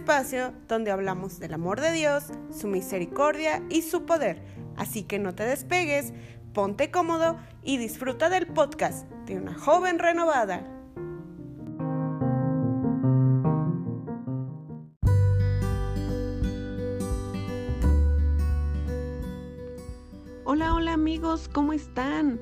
espacio donde hablamos del amor de Dios, su misericordia y su poder. Así que no te despegues, ponte cómodo y disfruta del podcast de una joven renovada. Hola, hola amigos, ¿cómo están?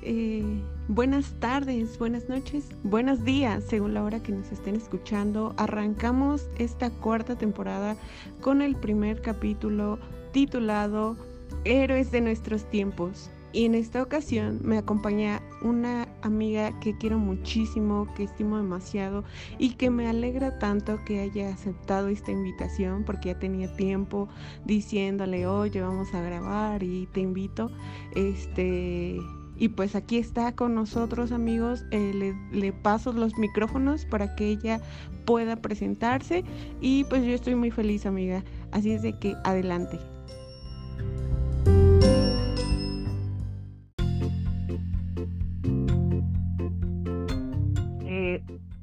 Eh, buenas tardes, buenas noches, buenos días, según la hora que nos estén escuchando. Arrancamos esta cuarta temporada con el primer capítulo titulado Héroes de nuestros tiempos. Y en esta ocasión me acompaña una amiga que quiero muchísimo, que estimo demasiado y que me alegra tanto que haya aceptado esta invitación porque ya tenía tiempo diciéndole, oye, vamos a grabar y te invito. Este, y pues aquí está con nosotros amigos, eh, le, le, paso los micrófonos para que ella pueda presentarse y pues yo estoy muy feliz amiga, así es de que adelante.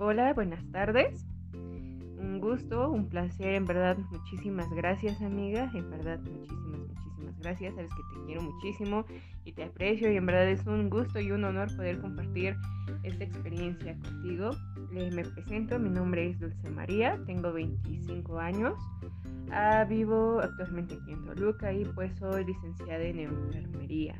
Hola, buenas tardes. Un gusto, un placer, en verdad, muchísimas gracias amiga, en verdad, muchísimas, muchísimas gracias, sabes que te quiero muchísimo y te aprecio y en verdad es un gusto y un honor poder compartir esta experiencia contigo. Eh, me presento, mi nombre es Dulce María, tengo 25 años, ah, vivo actualmente aquí en Toluca y pues soy licenciada en enfermería.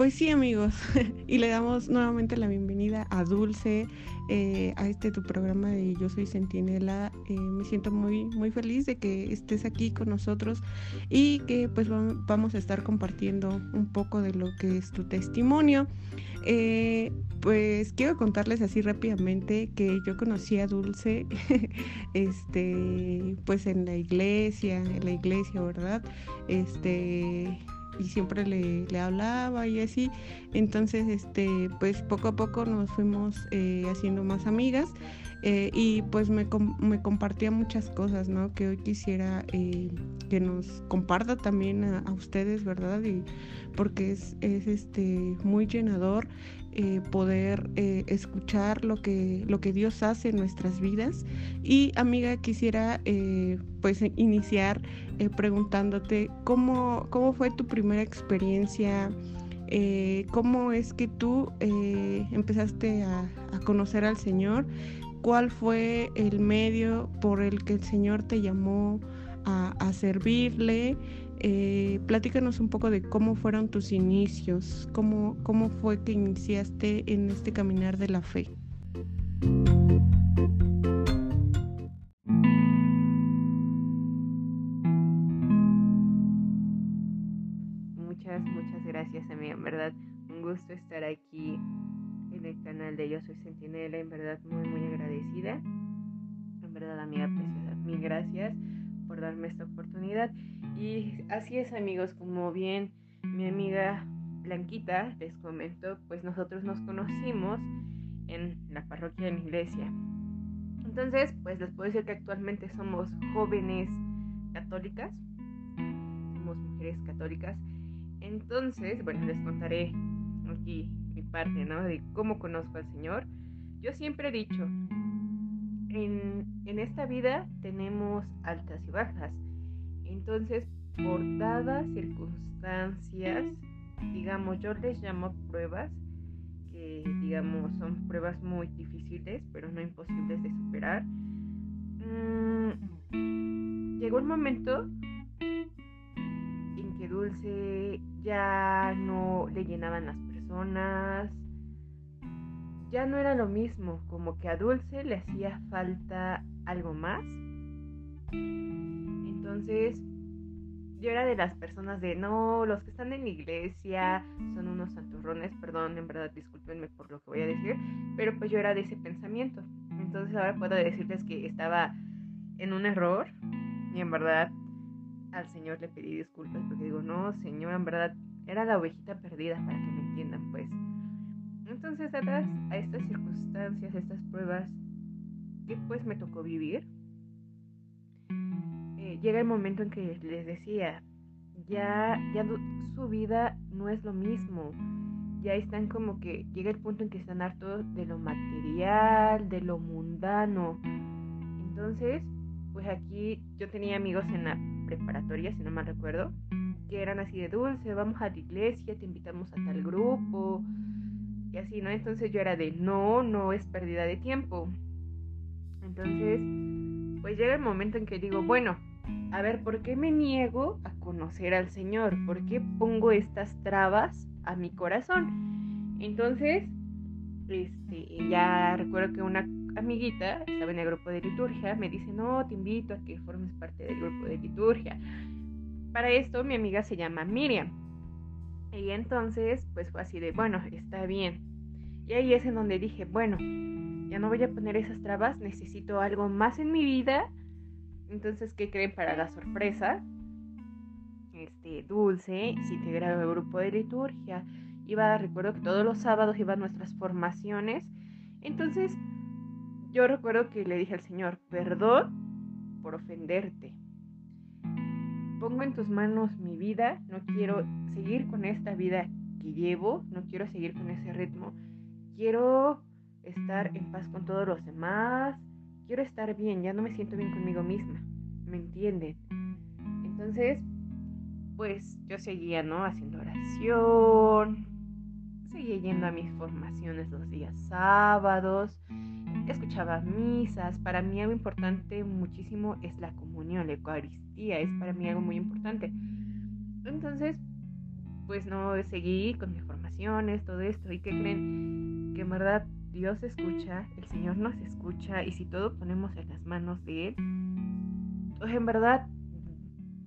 Pues sí amigos, y le damos nuevamente la bienvenida a Dulce, eh, a este tu programa de Yo Soy Centinela. Eh, me siento muy, muy feliz de que estés aquí con nosotros y que pues vamos a estar compartiendo un poco de lo que es tu testimonio. Eh, pues quiero contarles así rápidamente que yo conocí a Dulce, este, pues en la iglesia, en la iglesia, ¿verdad? Este y siempre le, le, hablaba y así. Entonces, este, pues poco a poco nos fuimos eh, haciendo más amigas eh, y pues me, me, compartía muchas cosas, ¿no? Que hoy quisiera eh, que nos comparta también a, a, ustedes, ¿verdad? Y porque es, es este, muy llenador eh, poder eh, escuchar lo que, lo que Dios hace en nuestras vidas. Y amiga, quisiera eh, pues iniciar preguntándote cómo, cómo fue tu primera experiencia, cómo es que tú empezaste a, conocer al Señor, cuál fue el medio por el que el Señor te llamó a, servirle. Eh, platícanos un poco de cómo fueron tus inicios, cómo, cómo fue que iniciaste en este caminar de la fe. En verdad, un gusto estar aquí en el canal de Yo Soy Centinela. En verdad, muy, muy agradecida. En verdad, amiga preciosa, mil gracias por darme esta oportunidad. Y así es amigos, como bien mi amiga Blanquita les comentó, pues nosotros nos conocimos en la parroquia de mi iglesia. Entonces, pues les puedo decir que actualmente somos jóvenes católicas, somos mujeres católicas. Entonces, bueno, les contaré aquí mi parte, ¿no? De cómo conozco al Señor. Yo siempre he dicho, en, en esta vida tenemos altas y bajas. Entonces, por dadas circunstancias, digamos, yo les llamo pruebas, que digamos son pruebas muy difíciles, pero no imposibles de superar. Mm, llegó un momento en que Dulce ya no le llenaban las personas, ya no era lo mismo, como que a Dulce le hacía falta algo más. Entonces, yo era de las personas de, no, los que están en la iglesia son unos santurrones, perdón, en verdad discúlpenme por lo que voy a decir, pero pues yo era de ese pensamiento. Entonces ahora puedo decirles que estaba en un error y en verdad al Señor le pedí disculpas porque digo, no, Señor, en verdad era la ovejita perdida para que me entiendan, pues. Entonces, atrás a estas circunstancias, estas pruebas que pues me tocó vivir, eh, llega el momento en que les decía, ya, ya su vida no es lo mismo. Ya están como que llega el punto en que están hartos de lo material, de lo mundano. Entonces, pues aquí yo tenía amigos en la preparatoria, si no mal recuerdo, que eran así de dulce, vamos a la iglesia, te invitamos a tal grupo, y así, ¿no? Entonces yo era de no, no es pérdida de tiempo. Entonces, pues llega el momento en que digo, bueno, a ver, ¿por qué me niego a conocer al Señor? ¿Por qué pongo estas trabas a mi corazón? Entonces, este, ya recuerdo que una amiguita estaba en el grupo de liturgia, me dice, no, te invito a que formes parte del grupo de liturgia. Para esto mi amiga se llama Miriam. Y entonces, pues fue así de, bueno, está bien. Y ahí es en donde dije, bueno, ya no voy a poner esas trabas, necesito algo más en mi vida. Entonces, ¿qué creen para la sorpresa? Este, Dulce se integrado al grupo de liturgia. Iba, recuerdo que todos los sábados iban nuestras formaciones. Entonces, yo recuerdo que le dije al Señor, perdón por ofenderte. Pongo en tus manos mi vida, no quiero seguir con esta vida que llevo, no quiero seguir con ese ritmo. Quiero estar en paz con todos los demás, quiero estar bien, ya no me siento bien conmigo misma, ¿me entienden? Entonces, pues yo seguía, ¿no? Haciendo oración, seguía yendo a mis formaciones los días sábados, escuchaba misas. Para mí algo importante muchísimo es la comunión, la Eucaristía, es para mí algo muy importante. Entonces, pues no seguí con mis formaciones, todo esto. ¿Y qué creen? Que en verdad Dios escucha, el Señor nos escucha y si todo ponemos en las manos de Él, pues en verdad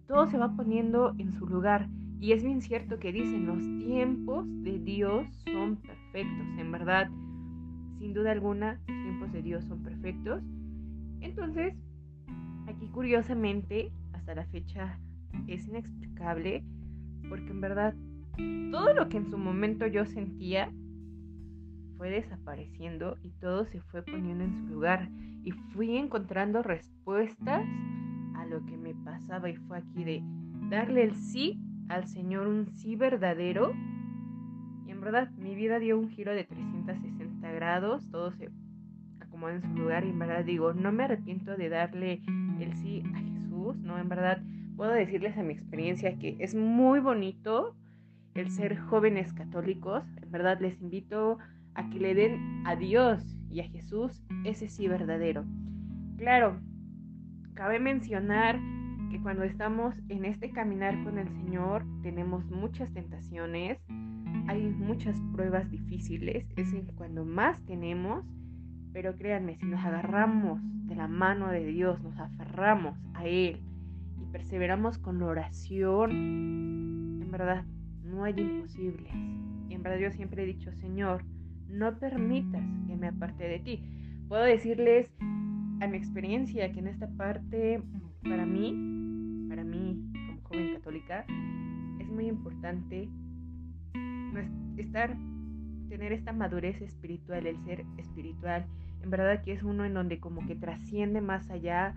todo se va poniendo en su lugar. Y es bien cierto que dicen, los tiempos de Dios son perfectos, en verdad sin duda alguna, los tiempos de Dios son perfectos. Entonces, aquí curiosamente, hasta la fecha es inexplicable, porque en verdad todo lo que en su momento yo sentía fue desapareciendo y todo se fue poniendo en su lugar y fui encontrando respuestas a lo que me pasaba y fue aquí de darle el sí al Señor, un sí verdadero. Y en verdad mi vida dio un giro de 360 grados, todo se acomoda en su lugar y en verdad digo, no me arrepiento de darle el sí a Jesús, ¿no? En verdad puedo decirles a mi experiencia que es muy bonito el ser jóvenes católicos, en verdad les invito a que le den a Dios y a Jesús ese sí verdadero. Claro, cabe mencionar que cuando estamos en este caminar con el Señor tenemos muchas tentaciones, hay muchas pruebas difíciles, es cuando más tenemos, pero créanme, si nos agarramos de la mano de Dios, nos aferramos a Él y perseveramos con la oración, en verdad no hay imposibles. Y en verdad yo siempre he dicho, Señor, no permitas que me aparte de ti. Puedo decirles a mi experiencia que en esta parte, para mí, para mí como joven católica, es muy importante estar, tener esta madurez espiritual, el ser espiritual, en verdad que es uno en donde como que trasciende más allá,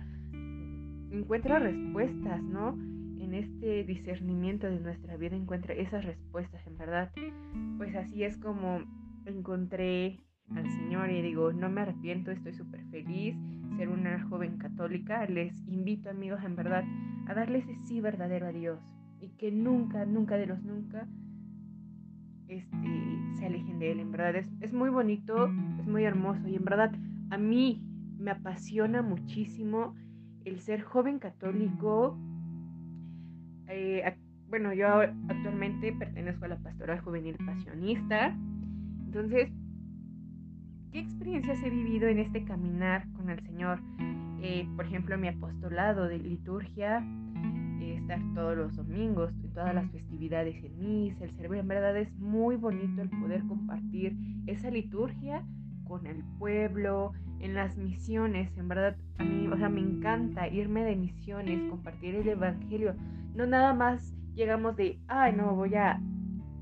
encuentra respuestas, ¿no? En este discernimiento de nuestra vida encuentra esas respuestas, en verdad. Pues así es como encontré al Señor y digo, no me arrepiento, estoy súper feliz ser una joven católica. Les invito amigos, en verdad, a darle ese sí verdadero a Dios y que nunca, nunca de los nunca este, se alejen de él. En verdad es, muy bonito, es muy hermoso y en verdad a mí me apasiona muchísimo el ser joven católico. Eh, bueno, yo actualmente pertenezco a la pastoral juvenil pasionista. Entonces, ¿qué experiencias he vivido en este caminar con el Señor? Eh, por ejemplo, mi apostolado de liturgia, estar todos los domingos, y todas las festividades en misa, el servir. En verdad es muy bonito el poder compartir esa liturgia con el pueblo, en las misiones, en verdad, a mí, o sea, me encanta irme de misiones, compartir el Evangelio. No nada más llegamos de, ay, no, voy a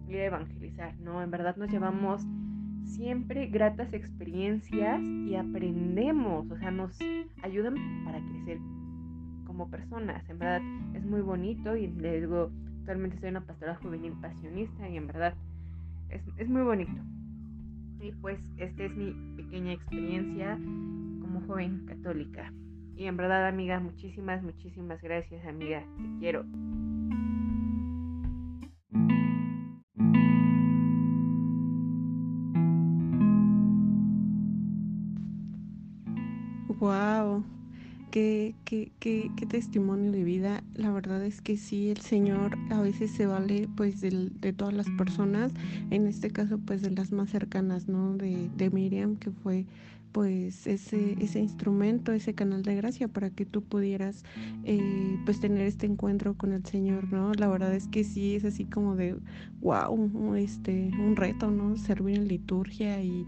ir a evangelizar. No, en verdad nos llevamos siempre gratas experiencias y aprendemos, o sea, nos ayudan para crecer como personas. En verdad es muy bonito y les digo, actualmente soy una pastora juvenil pasionista y en verdad es, es muy bonito. Y pues esta es mi pequeña experiencia como joven católica. Y en verdad, amiga, muchísimas, muchísimas gracias, amiga. Te quiero. Wow, qué, qué, qué, testimonio de vida. La verdad es que sí, el Señor a veces se vale pues de todas las personas, en este caso pues de las más cercanas, ¿no? De, de Miriam, que fue pues ese, ese instrumento, ese canal de gracia para que tú pudieras eh, pues tener este encuentro con el Señor, ¿no? La verdad es que sí es así como de wow, este, un reto, ¿no? Servir en liturgia y,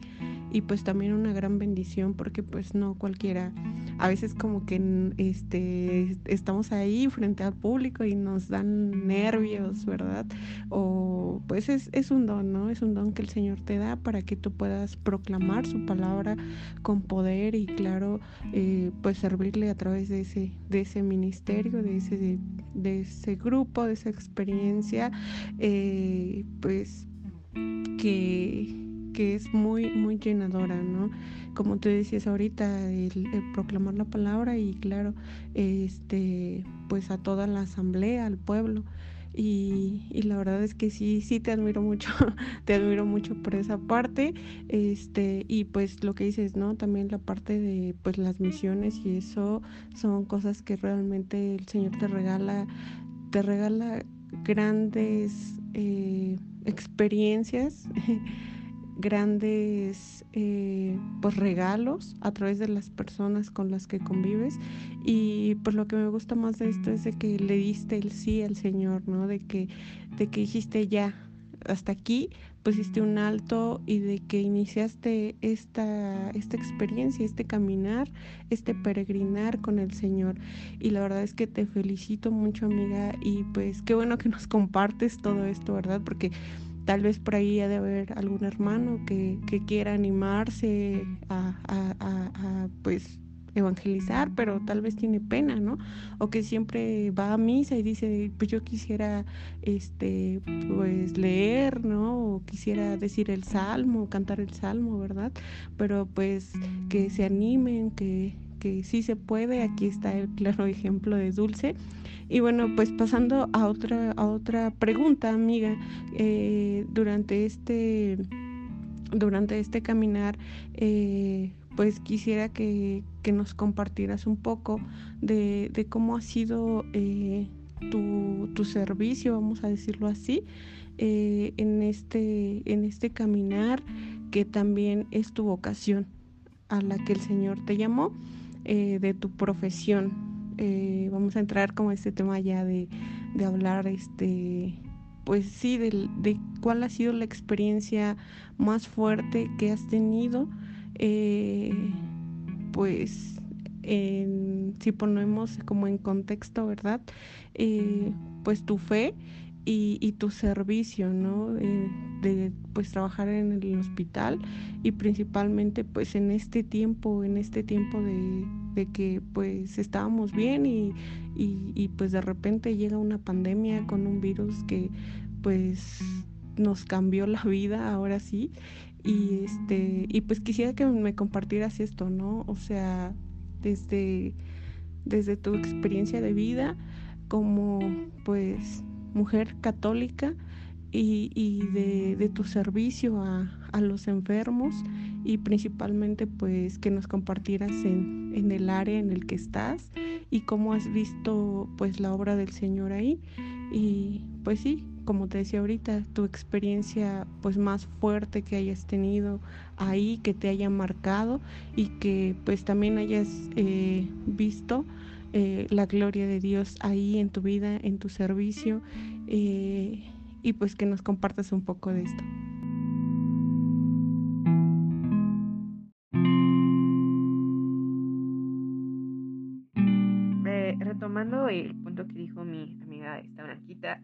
y pues también una gran bendición porque pues no cualquiera, a veces como que este, estamos ahí frente al público y nos dan nervios, ¿verdad? O pues es, es un don, ¿no? Es un don que el Señor te da para que tú puedas proclamar su palabra con poder y claro, eh, pues servirle a través de ese, de ese ministerio, de ese, de, ese grupo, de esa experiencia, eh, pues que, que es muy, muy llenadora, ¿no? Como tú decías ahorita, el, proclamar la palabra y claro, este, pues a toda la asamblea, al pueblo. Y, la verdad es que sí, sí te admiro mucho, te admiro mucho por esa parte, este, y pues lo que dices, ¿no? También la parte de pues las misiones y eso son cosas que realmente el Señor te regala, te regala grandes eh, experiencias grandes eh, pues regalos a través de las personas con las que convives y pues lo que me gusta más de esto es de que le diste el sí al Señor, ¿no? De que, de que dijiste ya, hasta aquí pusiste un alto y de que iniciaste esta, esta experiencia, este caminar, este peregrinar con el Señor. Y la verdad es que te felicito mucho, amiga, y pues qué bueno que nos compartes todo esto, ¿verdad? Porque Tal vez por ahí ha de haber algún hermano que, quiera animarse a, pues evangelizar, pero tal vez tiene pena, ¿no? O que siempre va a misa y dice, pues yo quisiera, este, pues leer, ¿no? O quisiera decir el salmo, cantar el salmo, ¿verdad? Pero pues que se animen, que, que sí se puede. Aquí está el claro ejemplo de Dulce y bueno, pues pasando a otra, a otra pregunta, amiga, eh, durante este durante este caminar, eh, pues quisiera que, nos compartieras un poco de, cómo ha sido eh, tu, servicio, vamos a decirlo así, en, este, en este caminar que también es tu vocación a la que el Señor te llamó, de tu profesión. Eh, vamos a entrar como este tema ya de, hablar, este, pues sí, de, de, cuál ha sido la experiencia más fuerte que has tenido, eh, pues si ponemos como en contexto, ¿verdad? Eh, pues tu fe y, tu servicio, ¿no? de pues trabajar en el hospital y principalmente pues en este tiempo, en este tiempo de, que pues estábamos bien y, y, pues de repente llega una pandemia con un virus que pues nos cambió la vida ahora sí y este y pues quisiera que me compartieras esto no o sea desde desde tu experiencia de vida como pues mujer católica y, de, tu servicio a, los enfermos y principalmente pues que nos compartieras en, en, el área en el que estás y cómo has visto pues la obra del Señor ahí. Y pues sí, como te decía ahorita, tu experiencia pues más fuerte que hayas tenido ahí, que te haya marcado y que pues también hayas eh, visto eh, la gloria de Dios ahí en tu vida, en tu servicio eh, y pues que nos compartas un poco de esto. retomando el punto que dijo mi amiga esta blanquita,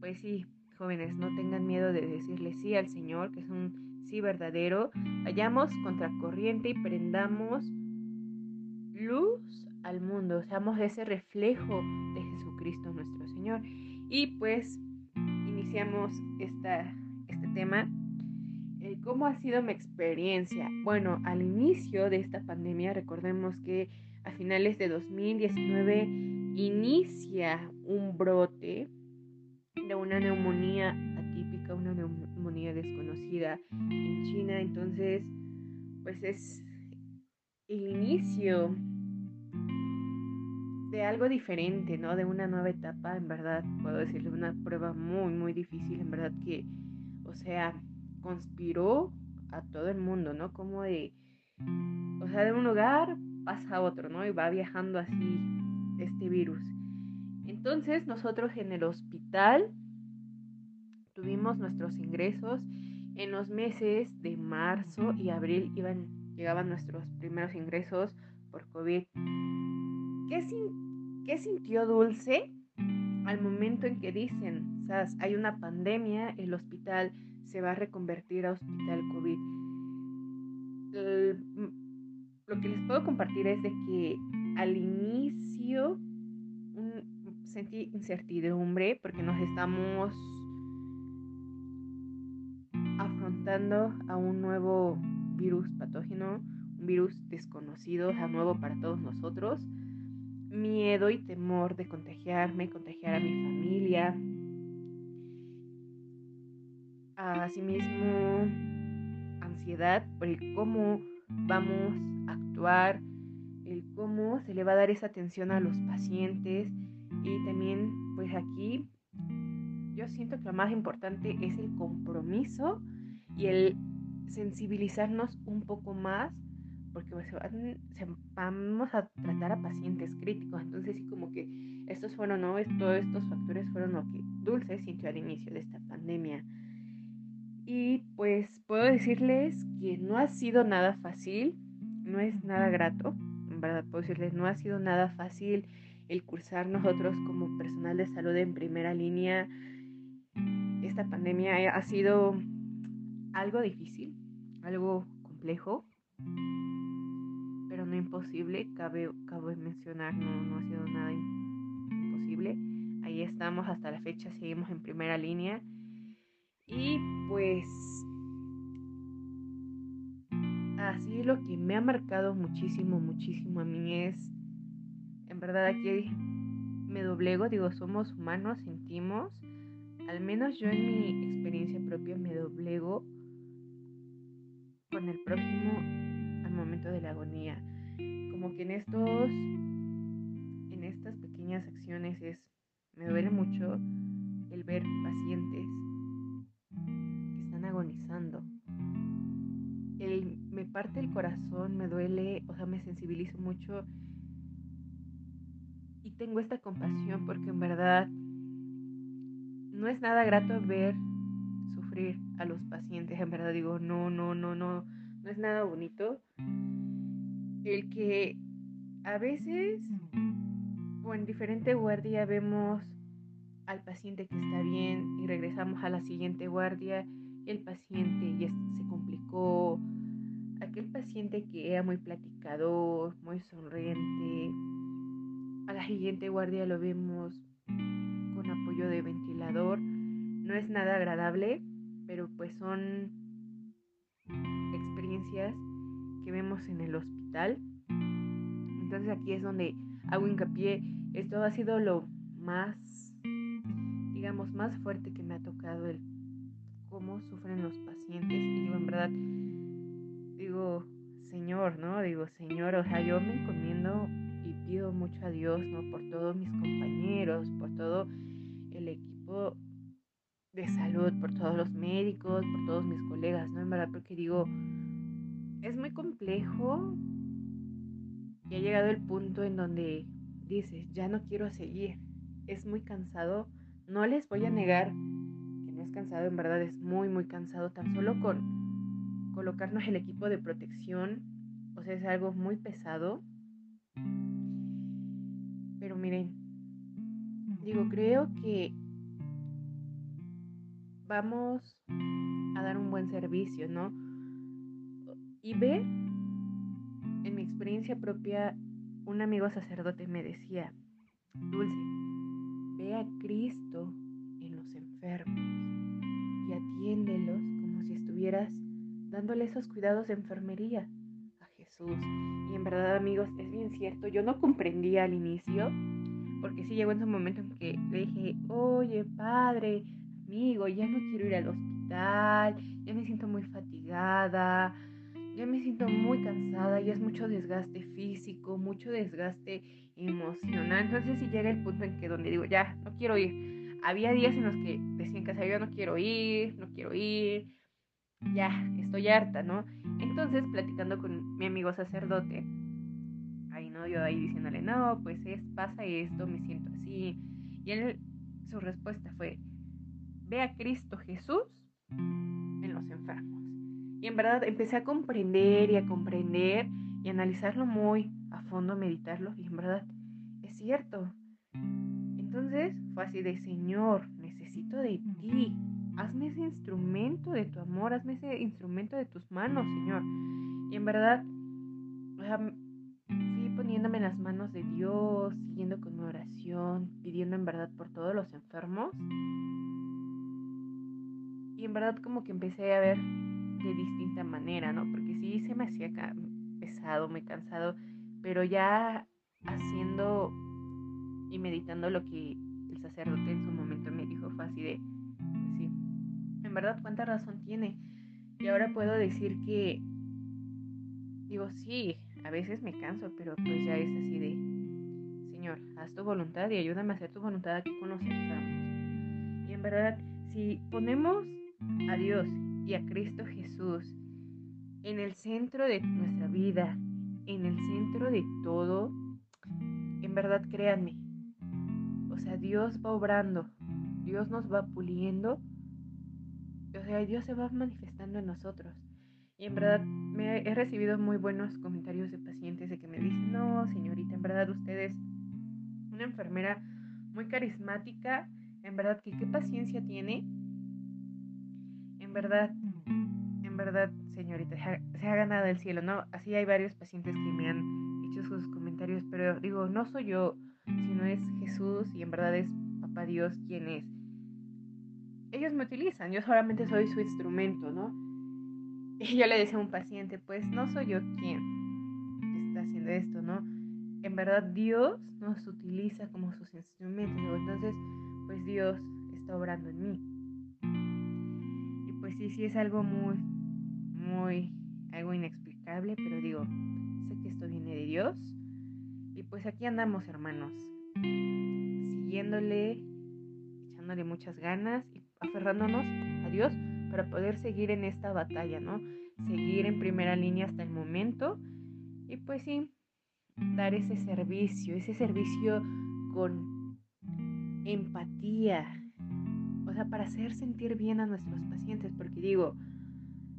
pues sí, jóvenes, no tengan miedo de decirle sí al Señor, que es un sí verdadero. Vayamos contracorriente y prendamos luz al mundo, seamos ese reflejo de Jesucristo nuestro Señor. Y pues iniciamos esta, este tema. ¿Cómo ha sido mi experiencia? Bueno, al inicio de esta pandemia, recordemos que a finales de 2019 inicia un brote de una neumonía atípica, una neumonía desconocida en China. Entonces, pues es el inicio de algo diferente, ¿no? De una nueva etapa, en verdad, puedo decirle, una prueba muy, muy difícil, en verdad que, o sea, conspiró a todo el mundo, ¿no? Como de, o sea, de un lugar pasa a otro, ¿no? Y va viajando así este virus. Entonces nosotros en el hospital tuvimos nuestros ingresos en los meses de marzo y abril iban, llegaban nuestros primeros ingresos por COVID. ¿Qué, ¿Qué sintió Dulce al momento en que dicen, hay una pandemia, el hospital se va a reconvertir a hospital COVID? lo que les puedo compartir es de que al inicio sentí incertidumbre porque nos estamos afrontando a un nuevo virus patógeno, un virus desconocido, nuevo para todos nosotros. Miedo y temor de contagiarme, contagiar a mi familia. Asimismo, ansiedad por el cómo vamos a actuar, el cómo se le va a dar esa atención a los pacientes y también pues aquí yo siento que lo más importante es el compromiso y el sensibilizarnos un poco más porque pues, vamos a tratar a pacientes críticos. Entonces sí como que estos fueron, ¿no? Todos estos factores fueron lo que Dulce sintió al inicio de esta pandemia. Y pues puedo decirles que no ha sido nada fácil, no es nada grato, en verdad puedo decirles, no ha sido nada fácil el cursar nosotros como personal de salud en primera línea. Esta pandemia ha sido algo difícil, algo complejo, pero no imposible, cabe, cabe mencionar, no, no ha sido nada imposible. Ahí estamos hasta la fecha, seguimos en primera línea y pues así lo que me ha marcado muchísimo, muchísimo a mí es, verdad aquí me doblego, digo, somos humanos, sentimos, al menos yo en mi experiencia propia me doblego con el próximo al momento de la agonía. Como que en estos, en estas pequeñas acciones es, me duele mucho el ver pacientes agonizando. me parte el corazón, me duele, o sea, me sensibilizo mucho y tengo esta compasión porque en verdad no es nada grato ver sufrir a los pacientes. En verdad digo, no, no, no, no, no es nada bonito. El que a veces o en diferente guardia vemos al paciente que está bien y regresamos a la siguiente guardia el paciente ya se complicó, aquel paciente que era muy platicador, muy sonriente, a la siguiente guardia lo vemos con apoyo de ventilador. No es nada agradable, pero pues son experiencias que vemos en el hospital. Entonces aquí es donde hago hincapié, esto ha sido lo más, digamos, más fuerte que me ha tocado el cómo sufren los pacientes. Y digo, en verdad, digo, Señor, ¿no? Digo, Señor, o sea, yo me encomiendo pido mucho a Dios, ¿no? Por todos mis compañeros, por todo el equipo de salud, por todos los médicos, por todos mis colegas, ¿no? En verdad, porque digo, es muy complejo y ha llegado el punto en donde dices, ya no quiero seguir, es muy cansado, no les voy a negar es cansado, en verdad es muy, muy cansado, tan solo con colocarnos el equipo de protección, o sea, es algo muy pesado. Pero miren, digo, creo que vamos a dar un buen servicio, ¿no? Y ve, en mi experiencia propia, un amigo sacerdote me decía, Dulce, ve a Cristo en los enfermos y atiéndelos como si estuvieras dándole esos cuidados de enfermería Jesús. Y en verdad, amigos, es bien cierto, yo no comprendía al inicio, porque sí llegó en un momento en que le dije, oye, padre, amigo, ya no quiero ir al hospital, ya me siento muy fatigada, ya me siento muy cansada, ya es mucho desgaste físico, mucho desgaste emocional. Entonces si llega el punto en que donde digo, ya, no quiero ir. Había días en los que decían que yo no quiero ir, no quiero ir, ya, estoy harta, ¿no? Entonces, platicando con mi amigo sacerdote, ahí no, yo ahí diciéndole, no, pues es, pasa esto, me siento así. Y él, su respuesta fue, ve a Cristo Jesús en los enfermos. Y en verdad empecé a comprender y a comprender y analizarlo muy a fondo, meditarlo. Y en verdad es cierto. Entonces fue así de Señor, necesito de ti. Hazme ese instrumento de tu amor, hazme ese instrumento de tus manos, Señor. Y en verdad, fui poniéndome en las manos de Dios, siguiendo con mi oración, pidiendo en verdad por todos los enfermos. Y en verdad como que empecé a ver de distinta manera, ¿no? Porque sí se me hacía pesado, me cansado, pero ya haciendo y meditando lo que el sacerdote en su momento me dijo fue así de, en verdad cuánta razón tiene. Y ahora puedo decir que, digo, sí, a veces me canso, pero pues ya es así de, Señor, haz tu voluntad y ayúdame a hacer tu voluntad aquí con los enfermos. Y en verdad, si ponemos a Dios y a Cristo Jesús en el centro de nuestra vida, en el centro de todo, en verdad créanme, o sea, Dios va obrando, Dios nos va puliendo, o sea, Dios se va manifestando en nosotros. Y en verdad me he recibido muy buenos comentarios de pacientes de que me dicen, no, señorita, en verdad usted es una enfermera muy carismática, en verdad que qué paciencia tiene en verdad, en verdad, señorita, se ha ganado el cielo, ¿no? Así hay varios pacientes que me han hecho sus comentarios, pero digo, no soy yo, sino es Jesús y en verdad es Papá Dios quien es. Ellos me utilizan, yo solamente soy su instrumento, ¿no? Y yo le decía a un paciente, pues no soy yo quien está haciendo esto, ¿no? En verdad Dios nos utiliza como sus instrumentos, entonces pues Dios está obrando en mí sí, sí es algo muy, muy, algo inexplicable, pero digo, sé que esto viene de Dios. Y pues aquí andamos, hermanos, siguiéndole, echándole muchas ganas y aferrándonos a Dios para poder seguir en esta batalla, ¿no? Seguir en primera línea hasta el momento y pues sí, dar ese servicio, ese servicio con empatía, o sea, para hacer sentir bien a nuestros pacientes, porque digo,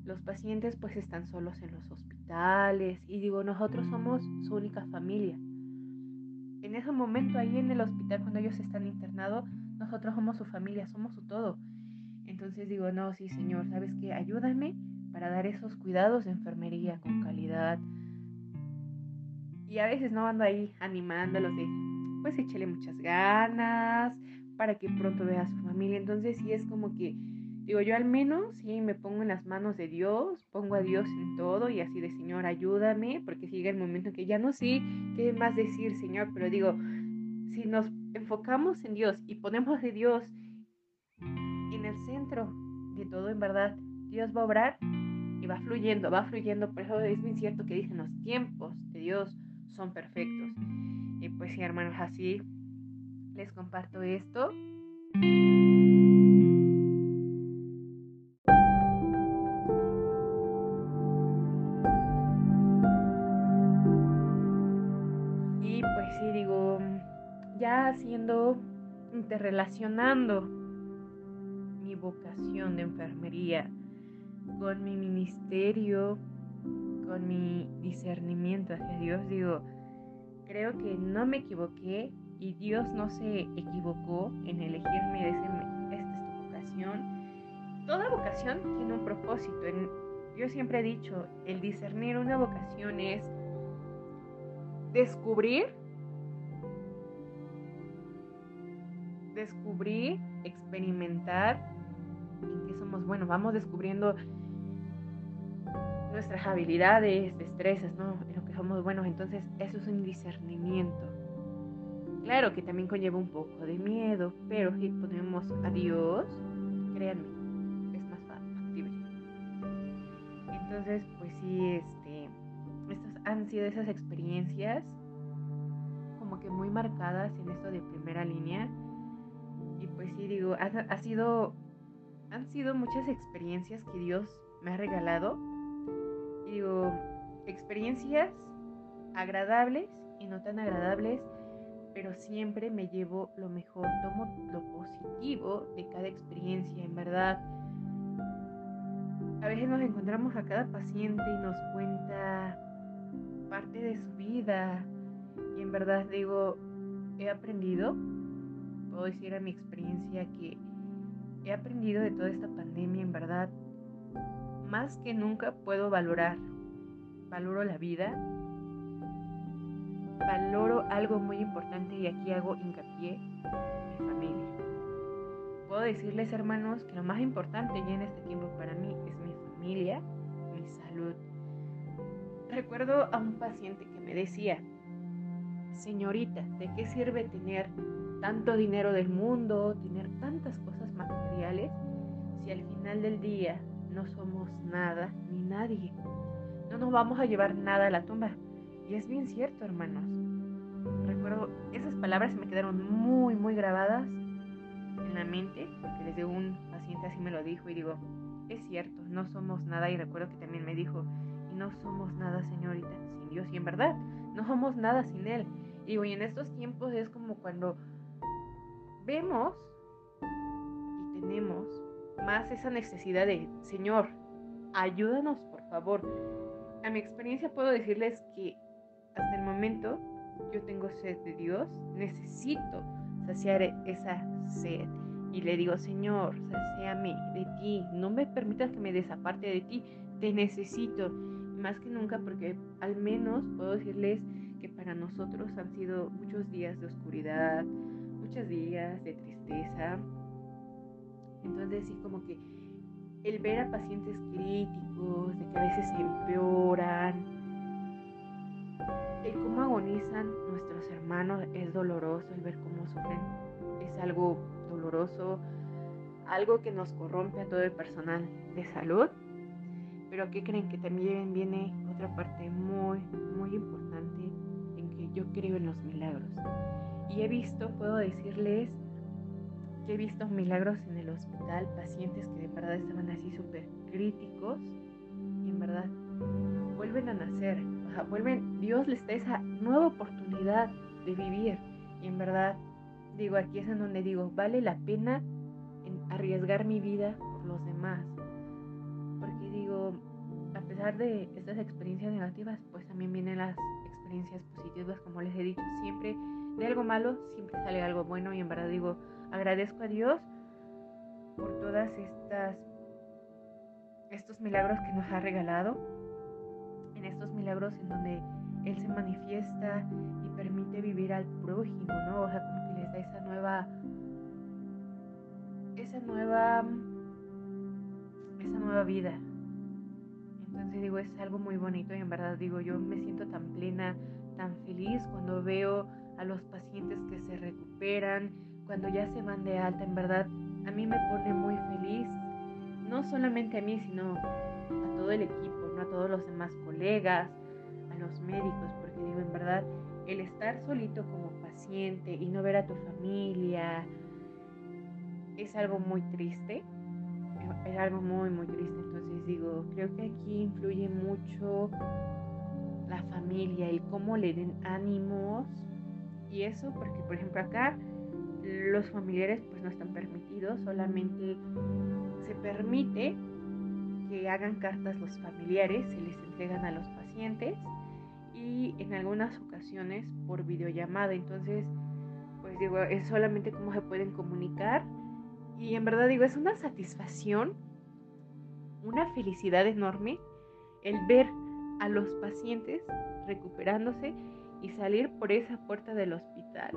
los pacientes pues están solos en los hospitales y digo, nosotros somos su única familia. En ese momento ahí en el hospital, cuando ellos están internados, nosotros somos su familia, somos su todo. Entonces digo, no, sí, Señor, ¿sabes qué? Ayúdame para dar esos cuidados de enfermería con calidad. Y a veces no ando ahí animándolos de, pues échale muchas ganas, para que pronto vea a su familia. Entonces sí es como que, digo, yo al menos sí me pongo en las manos de Dios, pongo a Dios en todo y así de Señor, ayúdame, porque llega el momento en que ya no sé qué más decir, Señor, pero digo, si nos enfocamos en Dios y ponemos de Dios el centro de todo, en verdad, Dios va a obrar y va fluyendo, va fluyendo. Por eso es bien cierto que dicen los tiempos de Dios son perfectos. Y pues sí, hermanos, así les comparto esto. Y pues sí, digo, ya haciendo, interrelacionando vocación de enfermería con mi ministerio, con mi discernimiento hacia Dios, digo, creo que no me equivoqué y Dios no se equivocó en elegirme y decirme, esta es tu vocación. Toda vocación tiene un propósito. yo siempre he dicho, el discernir una vocación es descubrir, descubrir, experimentar en qué somos buenos. Vamos descubriendo nuestras habilidades, destrezas, ¿no? En lo que somos buenos. Entonces, eso es un discernimiento. Claro que también conlleva un poco de miedo, pero si ponemos a Dios, créanme, es más factible. Entonces, pues sí, este, estas han sido esas experiencias como que muy marcadas en esto de primera línea. Y pues sí, digo, ha sido, han sido muchas experiencias que Dios me ha regalado digo, experiencias agradables y no tan agradables, pero siempre me llevo lo mejor, tomo lo positivo de cada experiencia, en verdad. A veces nos encontramos a cada paciente y nos cuenta parte de su vida y en verdad digo, he aprendido, puedo decir a mi experiencia que he aprendido de toda esta pandemia, en verdad, más que nunca puedo valorar. Valoro la vida. Valoro algo muy importante y aquí hago hincapié, mi familia. Puedo decirles, hermanos, que lo más importante ya en este tiempo para mí es mi familia, mi salud. Recuerdo a un paciente que me decía, señorita, ¿de qué sirve tener tanto dinero del mundo, tener tantas cosas materiales, si al final del día no somos nada ni nadie. No nos vamos a llevar nada a la tumba. Y es bien cierto, hermanos. Recuerdo, esas palabras me quedaron muy, muy grabadas en la mente, porque desde un paciente así me lo dijo y digo, es cierto, no somos nada. Y recuerdo que también me dijo, y no somos nada, señorita, sin Dios. Y en verdad, no somos nada sin Él. Y digo, y en estos tiempos es como cuando vemos tenemos más esa necesidad de, Señor, ayúdanos por favor. A mi experiencia puedo decirles que hasta el momento yo tengo sed de Dios, necesito saciar esa sed. Y le digo, Señor, saciame de ti, no me permitas que me desaparte de ti, te necesito. Más que nunca porque al menos puedo decirles que para nosotros han sido muchos días de oscuridad, muchos días de tristeza, entonces sí como que el ver a pacientes críticos, de que a veces se empeoran, el cómo agonizan nuestros hermanos es doloroso, el ver cómo sufren es algo doloroso, algo que nos corrompe a todo el personal de salud. Pero ¿qué creen? Que también viene otra parte muy, muy importante en que yo creo en los milagros. Y he visto, puedo decirles, he visto milagros en el hospital, pacientes que de verdad estaban así súper críticos y en verdad vuelven a nacer, o vuelven, Dios les da esa nueva oportunidad de vivir y en verdad digo, aquí es en donde digo, vale la pena arriesgar mi vida por los demás, porque digo, a pesar de estas experiencias negativas, pues también vienen las experiencias positivas, como les he dicho, siempre de algo malo siempre sale algo bueno y en verdad digo, Agradezco a Dios por todas estas estos milagros que nos ha regalado, en estos milagros en donde Él se manifiesta y permite vivir al prójimo, ¿no? O sea, como que les da esa nueva, esa nueva, esa nueva vida. Entonces digo, es algo muy bonito y en verdad digo, yo me siento tan plena, tan feliz cuando veo a los pacientes que se recuperan, cuando ya se van de alta, en verdad, a mí me pone muy feliz, no solamente a mí, sino a todo el equipo, ¿no? a todos los demás colegas, a los médicos, porque digo, en verdad, el estar solito como paciente y no ver a tu familia es algo muy triste, es algo muy, muy triste. Entonces digo, creo que aquí influye mucho la familia y cómo le den ánimos y eso, porque por ejemplo acá los familiares pues no están permitidos, solamente se permite que hagan cartas los familiares, se les entregan a los pacientes y en algunas ocasiones por videollamada. Entonces, digo, es solamente cómo se pueden comunicar. Y en verdad digo, es una satisfacción, una felicidad enorme el ver a los pacientes recuperándose y salir por esa puerta del hospital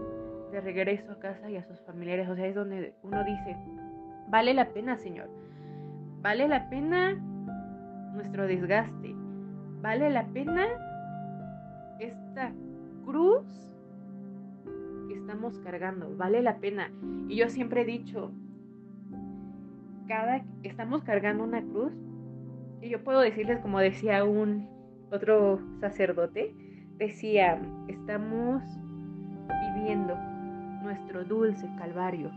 de regreso a casa y a sus familiares. O sea, es donde uno dice, vale la pena, Señor. Vale la pena nuestro desgaste. Vale la pena esta cruz que estamos cargando. Vale la pena. Y yo siempre he dicho, cada estamos cargando una cruz y yo puedo decirles como decía un otro sacerdote, decía, estamos viviendo nuestro dulce calvario.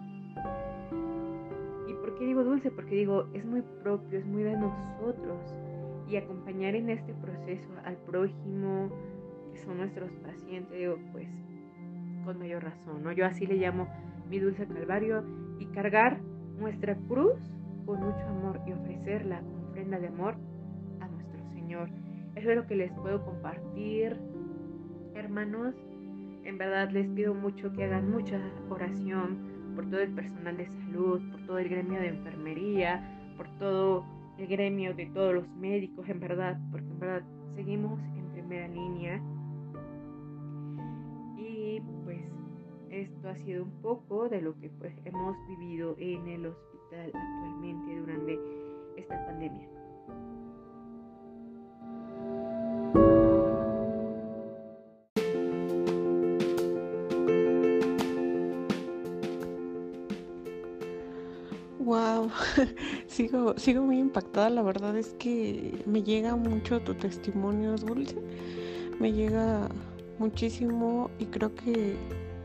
¿Y por qué digo dulce? Porque digo, es muy propio, es muy de nosotros. Y acompañar en este proceso al prójimo, que son nuestros pacientes, digo, pues con mayor razón, ¿no? Yo así le llamo mi dulce calvario y cargar nuestra cruz con mucho amor y ofrecerla como ofrenda de amor a nuestro Señor. Eso es lo que les puedo compartir, hermanos. En verdad les pido mucho que hagan mucha oración por todo el personal de salud, por todo el gremio de enfermería, por todo el gremio de todos los médicos, en verdad, porque en verdad seguimos en primera línea. Y pues esto ha sido un poco de lo que pues hemos vivido en el hospital actualmente durante esta pandemia. sigo, sigo muy impactada. La verdad es que me llega mucho tu testimonio, Dulce. Me llega muchísimo y creo que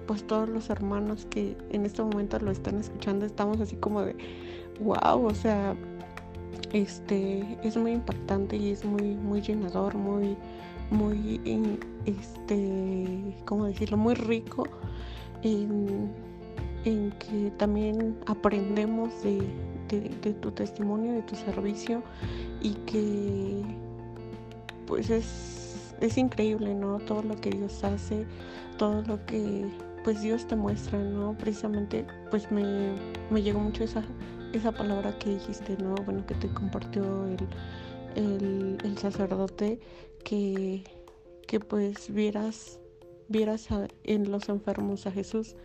pues todos los hermanos que en este momento lo están escuchando estamos así como de wow, o sea, este es muy impactante y es muy muy llenador, muy muy este, ¿cómo decirlo? Muy rico en en que también aprendemos de, tu testimonio, de tu servicio y que pues es, es increíble, ¿no? Todo lo que Dios hace, todo lo que pues Dios te muestra, ¿no? Precisamente pues me, me llegó mucho esa, esa palabra que dijiste, ¿no? Bueno, que te compartió el, el, sacerdote, que, que pues vieras, vieras en los enfermos a Jesús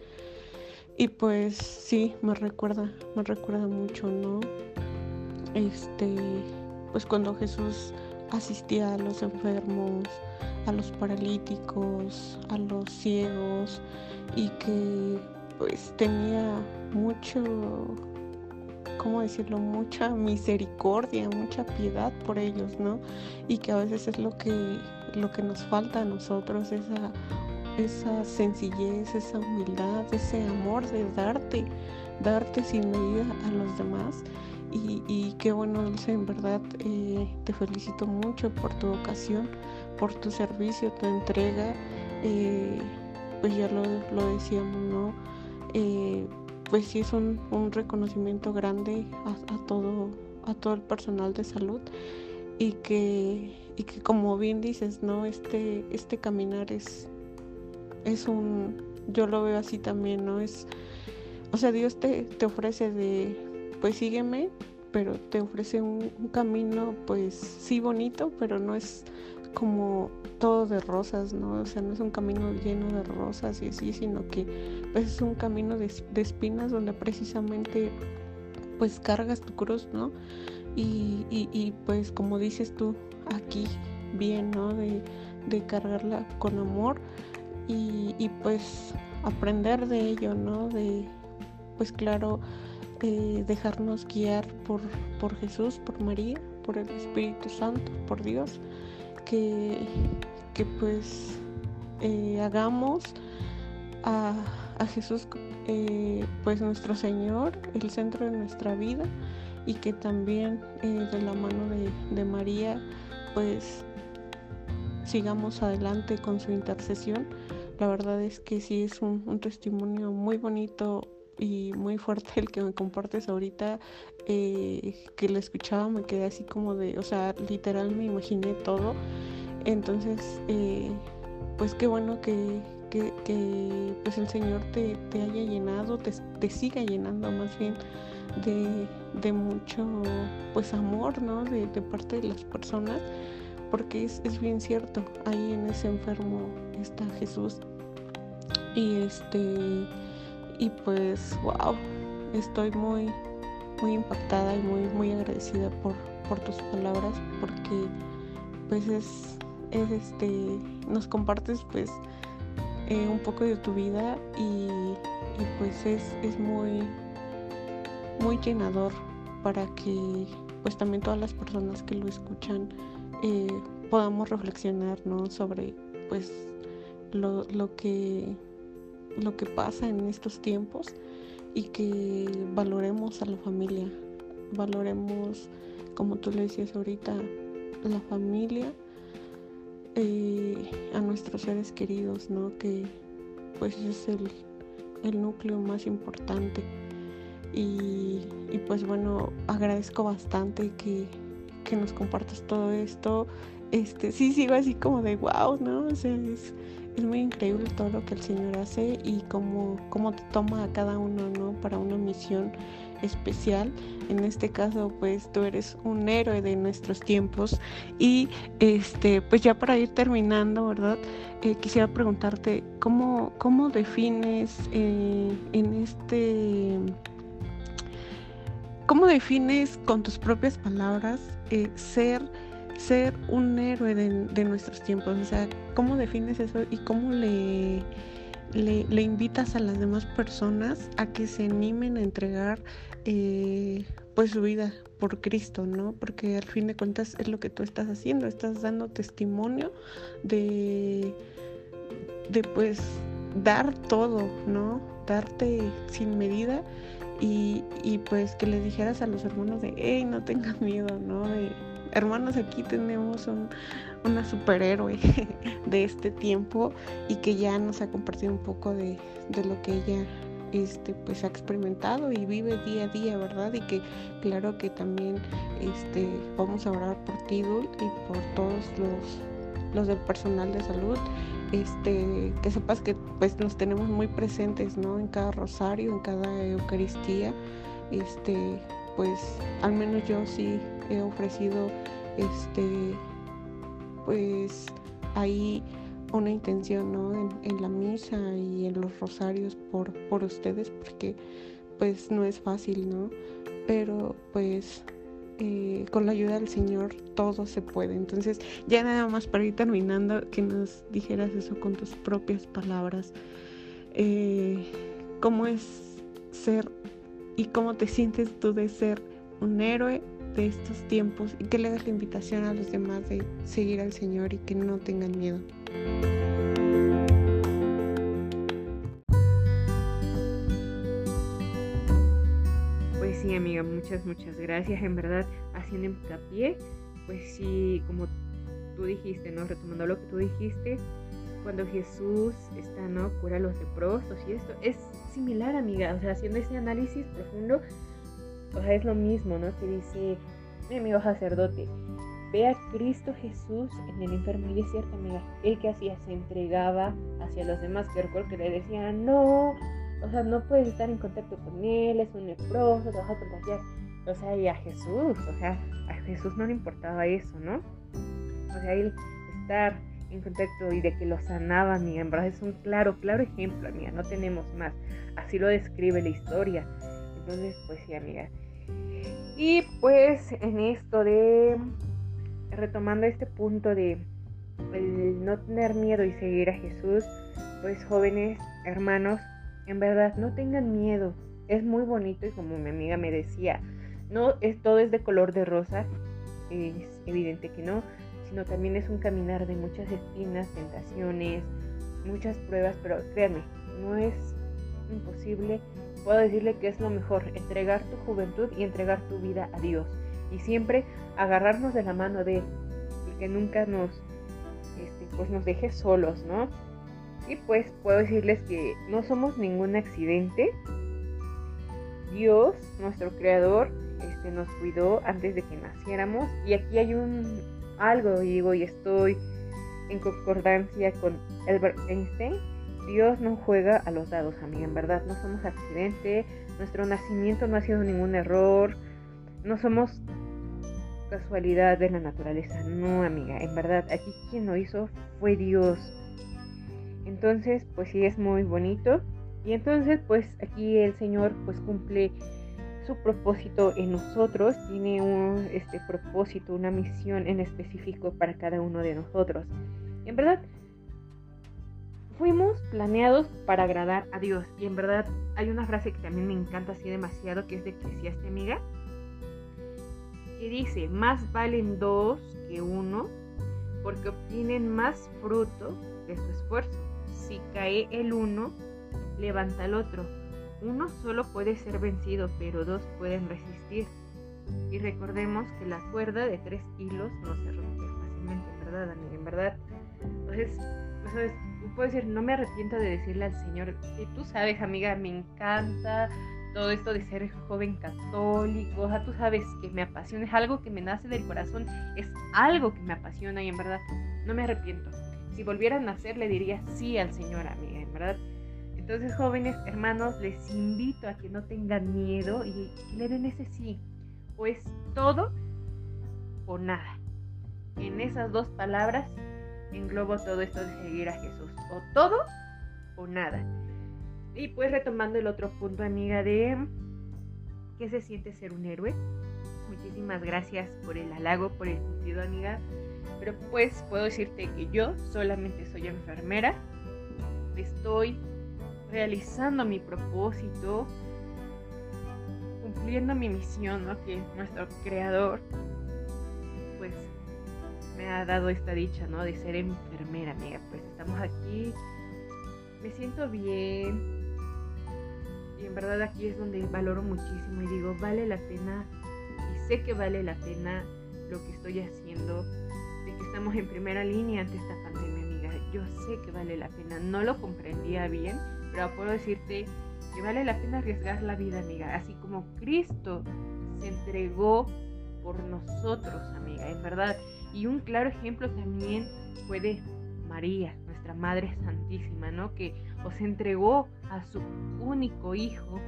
y pues sí, me recuerda, me recuerda mucho, ¿no? Este, pues cuando Jesús asistía a los enfermos, a los paralíticos, a los ciegos y que pues tenía mucho, ¿cómo decirlo? Mucha misericordia, mucha piedad por ellos, ¿no? Y que a veces es lo que, lo que nos falta a nosotros, esa esa sencillez, esa humildad, ese amor de darte, darte sin medida a los demás. Y, qué bueno, en verdad eh, te felicito mucho por tu vocación, por tu servicio, tu entrega. Eh, pues ya lo, decíamos, ¿no? Eh, pues sí es un, reconocimiento grande a, todo, a todo el personal de salud y que, y que como bien dices, ¿no? Este, este caminar es, es un, yo lo veo así también, ¿no? Es, o sea, Dios te, te ofrece de, pues sígueme, pero te ofrece un, camino, pues sí bonito, pero no es como todo de rosas, ¿no? O sea, no es un camino lleno de rosas y así, sino que pues es un camino de, espinas donde precisamente pues cargas tu cruz, ¿no? Y, y, pues como dices tú aquí, bien, ¿no? De, de cargarla con amor y, pues aprender de ello, ¿no? De, pues claro, eh, dejarnos guiar por, por Jesús, por María, por el Espíritu Santo, por Dios, que, que pues eh, hagamos a, Jesús eh, pues nuestro Señor, el centro de nuestra vida y que también de la mano de, de María pues sigamos adelante con su intercesión la verdad es que sí es un, testimonio muy bonito y muy fuerte el que me compartes ahorita. Eh, que lo escuchaba me quedé así como de, o sea, literal me imaginé todo. Entonces, eh, pues qué bueno que, que, que pues el Señor te, te haya llenado, te, te, siga llenando más bien de, de mucho pues amor, ¿no? De, de, parte de las personas, porque es, es bien cierto, ahí en ese enfermo está Jesús. Y este, y pues, wow, estoy muy, muy impactada y muy, muy agradecida por, por tus palabras, porque pues es, es este, nos compartes pues eh, un poco de tu vida y, y pues es, es muy, muy llenador para que pues también todas las personas que lo escuchan podamos reflexionar ¿no? sobre pues lo, lo, que lo que pasa en estos tiempos y que valoremos a la familia. Valoremos como tú le decías ahorita la familia eh, a nuestros seres queridos no que pues es el, el núcleo más importante. Y, y, pues bueno, agradezco bastante que, que, nos compartas todo esto. Este, sí, sigo así como de wow, ¿no? O sea, es, es muy increíble todo lo que el Señor hace y cómo, cómo te toma a cada uno, ¿no? Para una misión especial. En este caso, pues tú eres un héroe de nuestros tiempos. Y este, pues ya para ir terminando, ¿verdad? Eh, quisiera preguntarte, ¿cómo, cómo defines eh, en este ¿Cómo defines con tus propias palabras eh, ser, ser un héroe de, nuestros tiempos? O sea, ¿cómo defines eso y cómo le, invitas a las demás personas a que se animen a entregar eh, pues su vida por Cristo, ¿no? Porque al fin de cuentas es lo que tú estás haciendo, estás dando testimonio de, de pues dar todo, ¿no? Darte sin medida y, y, pues que les dijeras a los hermanos de, hey, no tengan miedo, ¿no? De, hermanos, aquí tenemos un, una superhéroe de este tiempo y que ya nos ha compartido un poco de, de lo que ella este pues ha experimentado y vive día a día, ¿verdad? Y que claro que también este vamos a orar por ti, Dul, y por todos los, los del personal de salud este, que sepas que pues nos tenemos muy presentes, ¿no? En cada rosario, en cada Eucaristía, este, pues al menos yo sí he ofrecido, este, pues ahí una intención, ¿no? En, en la misa y en los rosarios por, por ustedes, porque pues no es fácil, ¿no? Pero pues eh, con la ayuda del Señor todo se puede. Entonces, ya nada más para ir terminando, que nos dijeras eso con tus propias palabras. Eh, ¿Cómo es ser y cómo te sientes tú de ser un héroe de estos tiempos y que le das la invitación a los demás de seguir al Señor y que no tengan miedo? Amiga, muchas, muchas gracias. En verdad, haciendo hincapié, pues sí, como tú dijiste, ¿no? Retomando lo que tú dijiste, cuando Jesús está, ¿no? Cura a los leprosos y esto, es similar, amiga, o sea, haciendo ese análisis profundo, o sea, es lo mismo, ¿no? Que dice mi amigo sacerdote, ve a Cristo Jesús en el enfermo y es cierto, amiga, él que hacía, se entregaba hacia los demás, que recuerdo le decían, no, o sea, no puedes estar en contacto con él, es un leproso, te vas a contagiar. O sea, y a Jesús, o sea, a Jesús no le importaba eso, ¿no? O sea, él estar en contacto y de que lo sanaba, mi en es un claro, claro ejemplo, amiga, no tenemos más. Así lo describe la historia. Entonces, pues sí, amiga. Y pues en esto de, retomando este punto de el no tener miedo y seguir a Jesús, pues jóvenes, hermanos, en verdad, no tengan miedo. Es muy bonito y como mi amiga me decía, no es todo es de color de rosa, es evidente que no, sino también es un caminar de muchas espinas, tentaciones, muchas pruebas, pero créanme, no es imposible. Puedo decirle que es lo mejor, entregar tu juventud y entregar tu vida a Dios. Y siempre agarrarnos de la mano de Él y que nunca nos, este, pues nos deje solos, ¿no? Y pues puedo decirles que no somos ningún accidente. Dios, nuestro creador, este, nos cuidó antes de que naciéramos. Y aquí hay un algo, digo, y estoy en concordancia con Albert Einstein, Dios no juega a los dados, amiga, en verdad, no somos accidente, nuestro nacimiento no ha sido ningún error, no somos casualidad de la naturaleza, no, amiga, en verdad, aquí quien lo hizo fue Dios. Entonces, pues sí es muy bonito. Y entonces, pues aquí el Señor pues cumple su propósito en nosotros, tiene un este propósito, una misión en específico para cada uno de nosotros. En verdad, fuimos planeados para agradar a Dios. Y en verdad hay una frase que también me encanta así demasiado, que es de Eclesiastes, amiga, que dice, más valen dos que uno, porque obtienen más fruto de su esfuerzo. Si cae el uno, levanta el otro. Uno solo puede ser vencido, pero dos pueden resistir. Y recordemos que la cuerda de tres hilos no se rompe fácilmente, ¿verdad, amiga? En verdad. Entonces, ¿sabes? puedo decir, no me arrepiento de decirle al Señor, y tú sabes, amiga, me encanta todo esto de ser joven católico, o tú sabes que me apasiona, es algo que me nace del corazón, es algo que me apasiona y en verdad no me arrepiento. Si volviera a nacer le diría sí al Señor, amiga, en verdad entonces, jóvenes hermanos, les invito a que no tengan miedo y que le den ese sí. Pues todo o nada. En esas dos palabras englobo todo esto de seguir a Jesús. O todo o nada. Y pues retomando el otro punto, amiga, de qué se siente ser un héroe. Muchísimas gracias por el halago, por el cumplido, amiga. Pero pues puedo decirte que yo solamente soy enfermera. Estoy realizando mi propósito, cumpliendo mi misión, ¿no? que nuestro creador pues me ha dado esta dicha, ¿no? De ser enfermera, amiga. Pues estamos aquí, me siento bien. Y en verdad aquí es donde valoro muchísimo y digo, vale la pena, y sé que vale la pena lo que estoy haciendo, estamos en primera línea ante esta pandemia, amiga. Yo sé que vale la pena, no lo comprendía bien, pero puedo decirte que vale la pena arriesgar la vida, amiga. Así como Cristo se entregó por nosotros, amiga, en verdad. Y un claro ejemplo también fue de María, nuestra Madre Santísima, ¿no? Que os entregó a su único hijo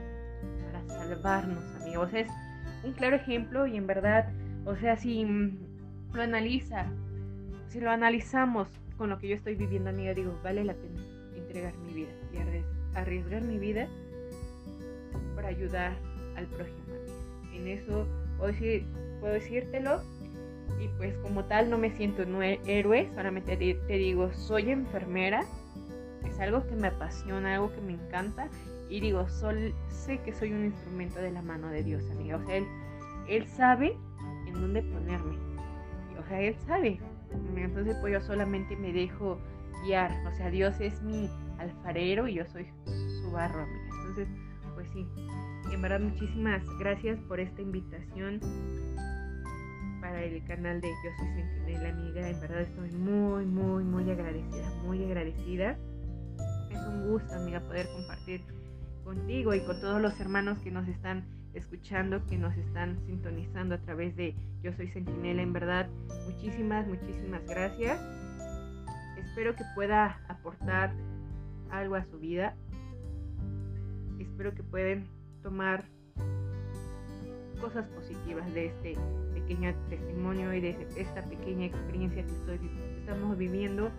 para salvarnos, sea, es un claro ejemplo y en verdad, o sea, si lo analiza, si lo analizamos con lo que yo estoy viviendo, amiga, digo, vale la pena entregar mi vida y arriesgar mi vida para ayudar al prójimo. En eso puedo, decir, puedo decírtelo y pues como tal no me siento un héroe, solamente te, digo, soy enfermera, es algo que me apasiona, algo que me encanta y digo, sol, sé que soy un instrumento de la mano de Dios, amiga. O sea, él, él sabe en dónde ponerme. O sea, él sabe. Entonces pues yo solamente me dejo guiar. O sea, Dios es mi alfarero y yo soy su barro, amiga. Entonces, pues sí, en verdad muchísimas gracias por esta invitación para el canal de Yo Soy Sentinela, amiga. En verdad estoy muy, muy, muy agradecida, muy agradecida. Es un gusto, amiga, poder compartir contigo y con todos los hermanos que nos están escuchando, que nos están sintonizando a través de Yo Soy Sentinela. En verdad, muchísimas, muchísimas gracias. Espero que pueda aportar algo a su vida. Espero que puedan tomar cosas positivas de este pequeño testimonio y de esta pequeña experiencia que estoy, estamos viviendo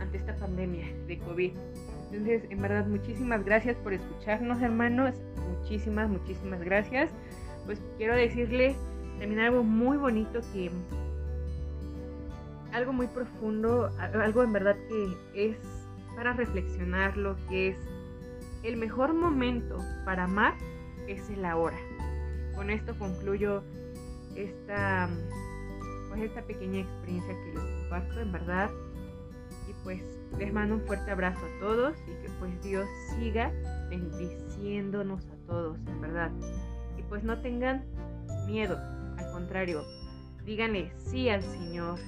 ante esta pandemia de COVID. Entonces, en verdad, muchísimas gracias por escucharnos, hermanos. Muchísimas, muchísimas gracias. Pues quiero decirles también algo muy bonito que algo muy profundo, algo en verdad que es para reflexionar lo que es el mejor momento para amar es el ahora. Con esto concluyo esta, pues esta pequeña experiencia que les comparto, en verdad. Pues les mando un fuerte abrazo a todos y que pues Dios siga bendiciéndonos a todos, en verdad. Y pues no tengan miedo, al contrario, díganle sí al Señor.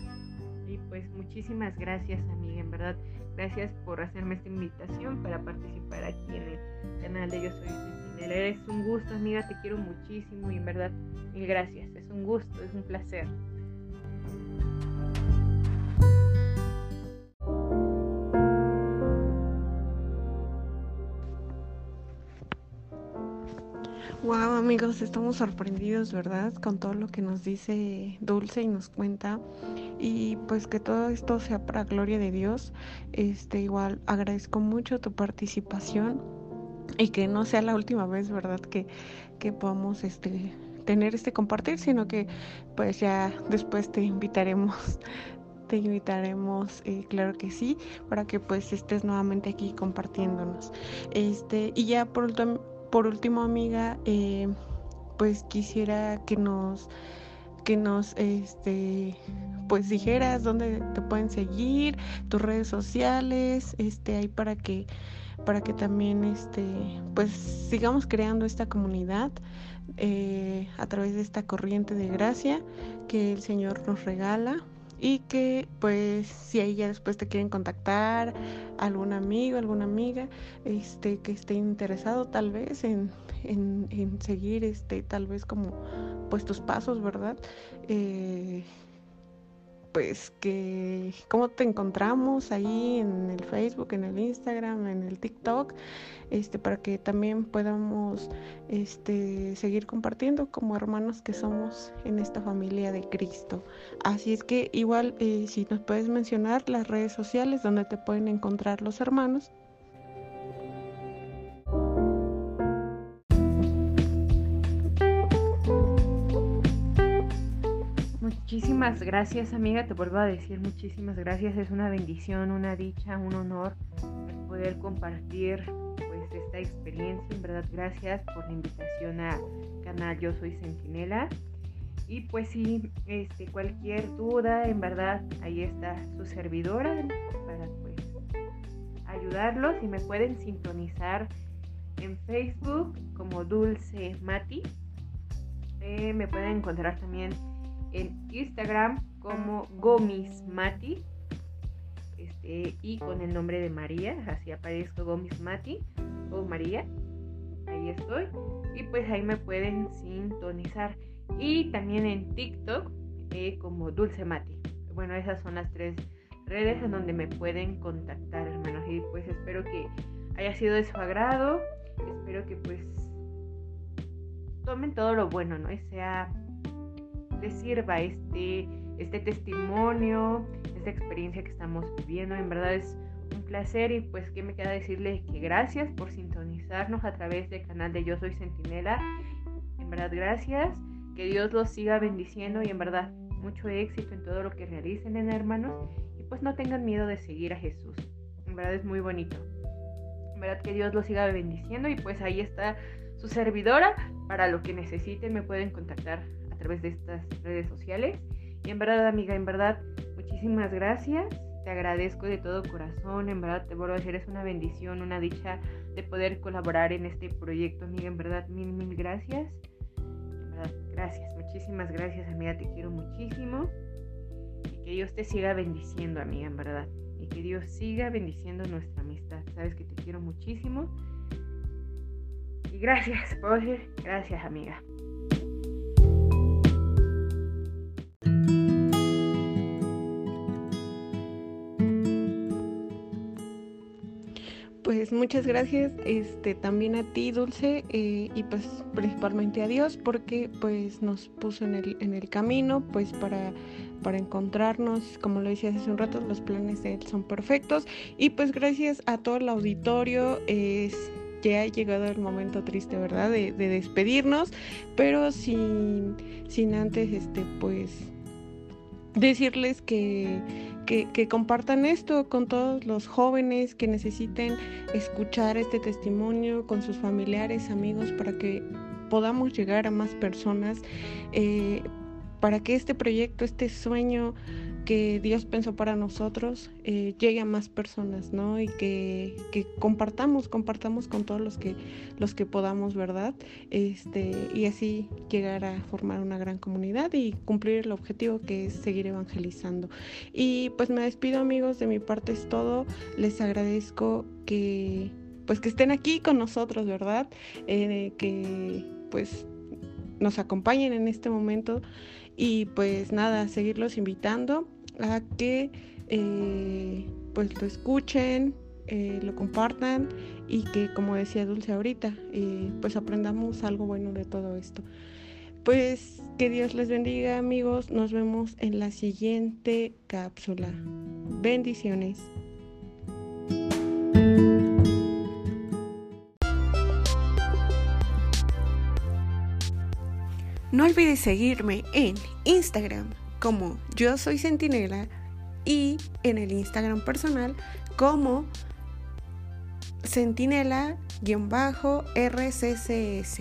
Y pues muchísimas gracias, amiga, en verdad Gracias por hacerme esta invitación para participar aquí en el canal de Yo Soy Sentinela. Eres un gusto, amiga, te quiero muchísimo y en verdad mil gracias. Es un gusto, es un placer. Wow, amigos, estamos sorprendidos, ¿verdad? Con todo lo que nos dice Dulce y nos cuenta. Y pues que todo esto sea para gloria de Dios. Este, igual agradezco mucho tu participación y que no sea la última vez, ¿verdad? Que, que podamos este tener este compartir, sino que pues ya después te invitaremos te invitaremos, eh, claro que sí, para que pues estés nuevamente aquí compartiéndonos. Este, y ya por por último, amiga, eh, pues quisiera que nos que nos este pues dijeras dónde te pueden seguir, tus redes sociales, este ahí para que para que también este pues sigamos creando esta comunidad eh, a través de esta corriente de gracia que el Señor nos regala y que pues si ahí ya después te quieren contactar algún amigo, alguna amiga, este que esté interesado tal vez en, en, seguir este tal vez como pues tus pasos, ¿verdad? Eh, pues que cómo te encontramos ahí en el Facebook, en el Instagram, en el TikTok, este para que también podamos este seguir compartiendo como hermanos que somos en esta familia de Cristo. Así es que igual eh, si nos puedes mencionar las redes sociales donde te pueden encontrar los hermanos Muchísimas gracias amiga, te vuelvo a decir muchísimas gracias, es una bendición, una dicha, un honor poder compartir pues esta experiencia, en verdad gracias por la invitación a canal Yo Soy Centinela. Y pues sí, este, cualquier duda, en verdad ahí está su servidora para pues ayudarlos. Y me pueden sintonizar en Facebook como Dulce Mati, eh, me pueden encontrar también en Instagram como Gomis Mati este, y con el nombre de María, así aparezco Gomis Mati o María, ahí estoy y pues ahí me pueden sintonizar y también en TikTok eh, como Dulce Mati. Bueno, esas son las tres redes en donde me pueden contactar, hermanos. Y pues espero que haya sido de su agrado. Espero que pues tomen todo lo bueno, ¿no? Y sea les sirva este, este testimonio, esta experiencia que estamos viviendo. En verdad es un placer y pues que me queda decirles que gracias por sintonizarnos a través del canal de Yo Soy Centinela. En verdad gracias, que Dios los siga bendiciendo y en verdad mucho éxito en todo lo que realicen en hermanos y pues no tengan miedo de seguir a Jesús. En verdad es muy bonito. En verdad que Dios los siga bendiciendo y pues ahí está su servidora para lo que necesiten me pueden contactar través de estas redes sociales. Y en verdad, amiga, en verdad, muchísimas gracias. Te agradezco de todo corazón. En verdad, te vuelvo a decir, es una bendición, una dicha de poder colaborar en este proyecto, amiga. En verdad, mil, mil gracias. En verdad, gracias. Muchísimas gracias, amiga. Te quiero muchísimo. Y que Dios te siga bendiciendo, amiga, en verdad. Y que Dios siga bendiciendo nuestra amistad. Sabes que te quiero muchísimo. Y gracias, decir, gracias, amiga. Pues muchas gracias este, también a ti, Dulce, eh, y pues principalmente a Dios, porque pues nos puso en el, en el camino, pues para, para encontrarnos, como lo decías hace un rato, los planes de Él son perfectos, y pues gracias a todo el auditorio, es ya ha llegado el momento triste, ¿verdad? De, de despedirnos, pero sin, sin antes, este, pues decirles que, que, compartan esto con todos los jóvenes que necesiten escuchar este testimonio con sus familiares, amigos, para que podamos llegar a más personas, eh, para que este proyecto, este sueño que Dios pensó para nosotros eh, llegue a más personas, ¿no? Y que, compartamos, compartamos con todos los que, los que podamos, ¿verdad? Este, y así llegar a formar una gran comunidad y cumplir el objetivo que es seguir evangelizando. Y pues me despido amigos, de mi parte es todo. Les agradezco que pues que estén aquí con nosotros, ¿verdad? Eh, que pues nos acompañen en este momento y pues nada, seguirlos invitando a que eh, pues lo escuchen, eh, lo compartan y que como decía Dulce ahorita, eh, pues aprendamos algo bueno de todo esto. Pues que Dios les bendiga amigos, nos vemos en la siguiente cápsula. Bendiciones. No olvides seguirme en Instagram como yo soy Centinela y en el Instagram personal como Centinela-RCCS.